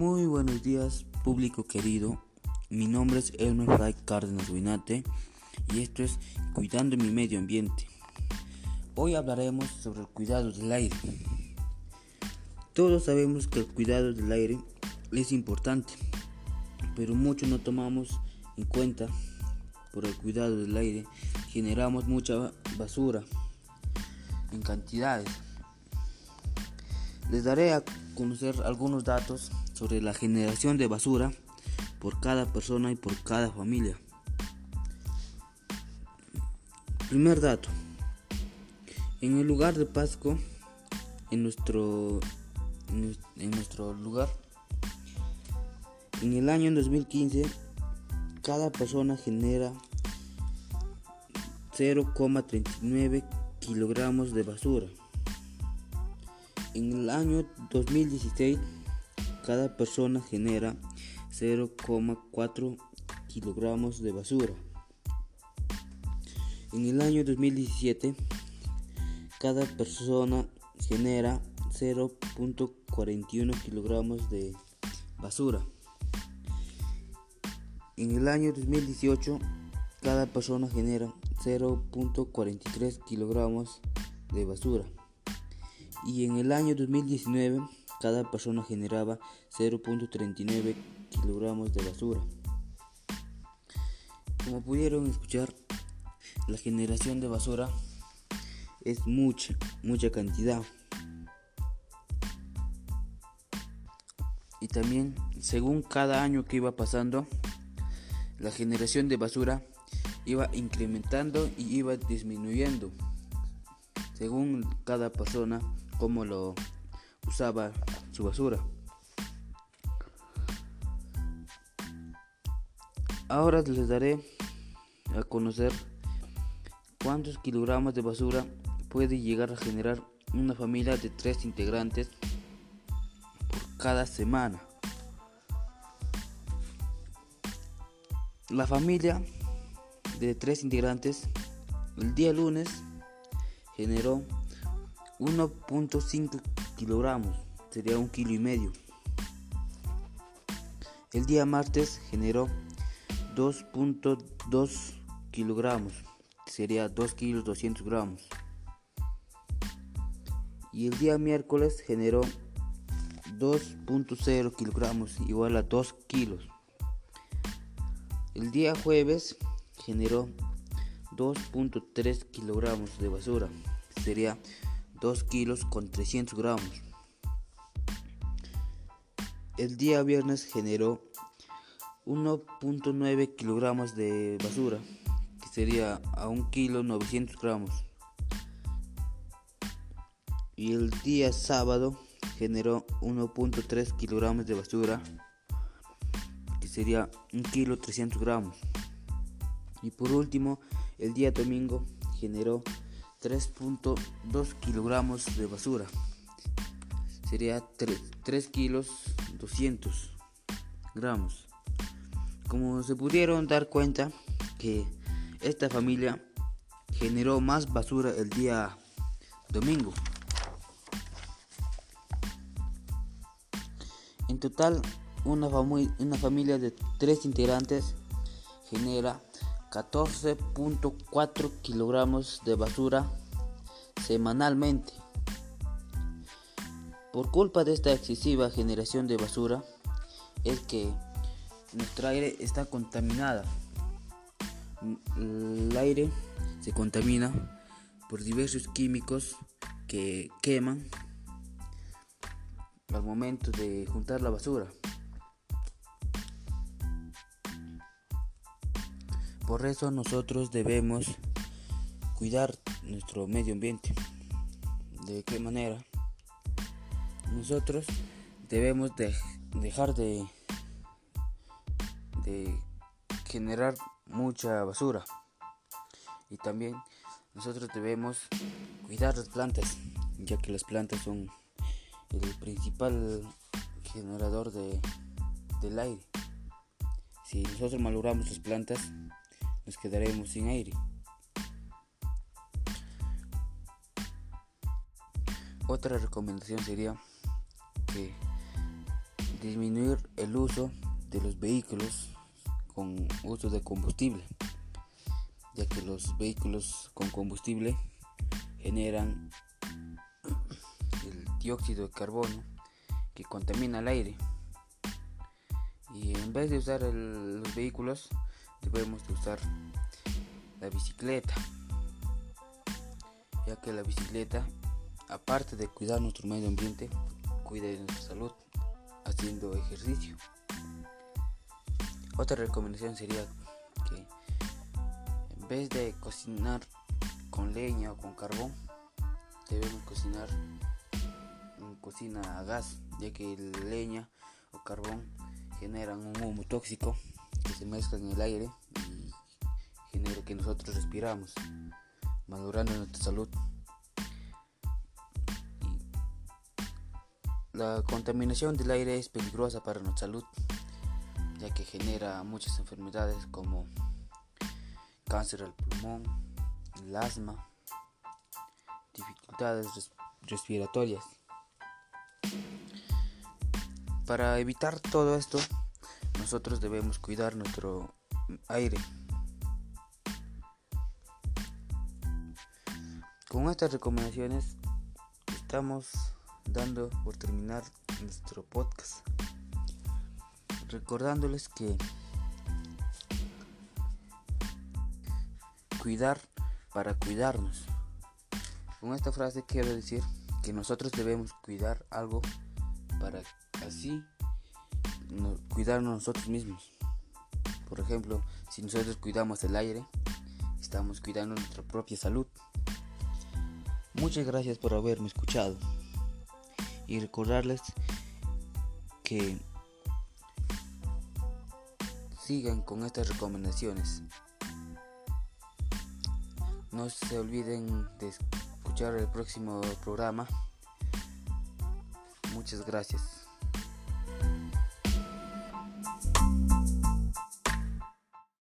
Muy buenos días, público querido. Mi nombre es Elmer Fray Cárdenas Winate y esto es Cuidando mi medio ambiente. Hoy hablaremos sobre el cuidado del aire. Todos sabemos que el cuidado del aire es importante, pero muchos no tomamos en cuenta por el cuidado del aire. Generamos mucha basura en cantidades. Les daré a conocer algunos datos sobre la generación de basura por cada persona y por cada familia. Primer dato. En el lugar de Pasco, en nuestro, en nuestro lugar, en el año 2015, cada persona genera 0,39 kilogramos de basura. En el año 2016, cada persona genera 0,4 kilogramos de basura. En el año 2017, cada persona genera 0.41 kilogramos de basura. En el año 2018, cada persona genera 0.43 kilogramos de basura. Y en el año 2019, cada persona generaba 0.39 kilogramos de basura. Como pudieron escuchar, la generación de basura es mucha, mucha cantidad. Y también, según cada año que iba pasando, la generación de basura iba incrementando y iba disminuyendo, según cada persona como lo usaba su basura. Ahora les daré a conocer cuántos kilogramos de basura puede llegar a generar una familia de tres integrantes por cada semana. La familia de tres integrantes el día lunes generó 1.5 kilogramos, sería un kilo y medio. El día martes generó 2.2 kilogramos, sería 2 kilos 200 gramos. Y el día miércoles generó 2.0 kilogramos, igual a 2 kilos. El día jueves generó 2.3 kilogramos de basura, sería 2 kilos con 300 gramos. El día viernes generó 1.9 kilogramos de basura, que sería a 1 kilo 900 gramos. Y el día sábado generó 1.3 kilogramos de basura, que sería 1 kilo 300 gramos. Y por último, el día domingo generó 3.2 kilogramos de basura. Sería 3, kilos 200 gramos. Como se pudieron dar cuenta que esta familia generó más basura el día domingo. En total, una, una familia de tres integrantes genera 14.4 kilogramos de basura semanalmente. Por culpa de esta excesiva generación de basura es que nuestro aire está contaminada. El aire se contamina por diversos químicos que queman al momento de juntar la basura. Por eso nosotros debemos cuidar nuestro medio ambiente. ¿De qué manera? Nosotros debemos de dejar de, generar mucha basura. Y también nosotros debemos cuidar las plantas, ya que las plantas son el principal generador de, del aire. Si nosotros malogramos las plantas, nos quedaremos sin aire. Otra recomendación sería disminuir el uso de los vehículos con uso de combustible, ya que los vehículos con combustible generan el dióxido de carbono que contamina el aire. Y en vez de usar los vehículos, debemos de usar la bicicleta, ya que la bicicleta, aparte de cuidar nuestro medio ambiente, cuida de nuestra salud haciendo ejercicio. Otra recomendación sería que en vez de cocinar con leña o con carbón, debemos cocinar en cocina a gas, ya que leña o carbón generan un humo tóxico se mezcla en el aire y genera que nosotros respiramos, madurando nuestra salud. La contaminación del aire es peligrosa para nuestra salud, ya que genera muchas enfermedades como cáncer al pulmón, el asma, dificultades respiratorias. Para evitar todo esto, nosotros debemos cuidar nuestro aire. Con estas recomendaciones estamos dando por terminar nuestro podcast. Recordándoles que cuidar para cuidarnos. Con esta frase quiero decir que nosotros debemos cuidar algo para así cuidarnos nosotros mismos. Por ejemplo, si nosotros cuidamos el aire, estamos cuidando nuestra propia salud. Muchas gracias por haberme escuchado y recordarles que sigan con estas recomendaciones. No se olviden de escuchar el próximo programa. Muchas gracias.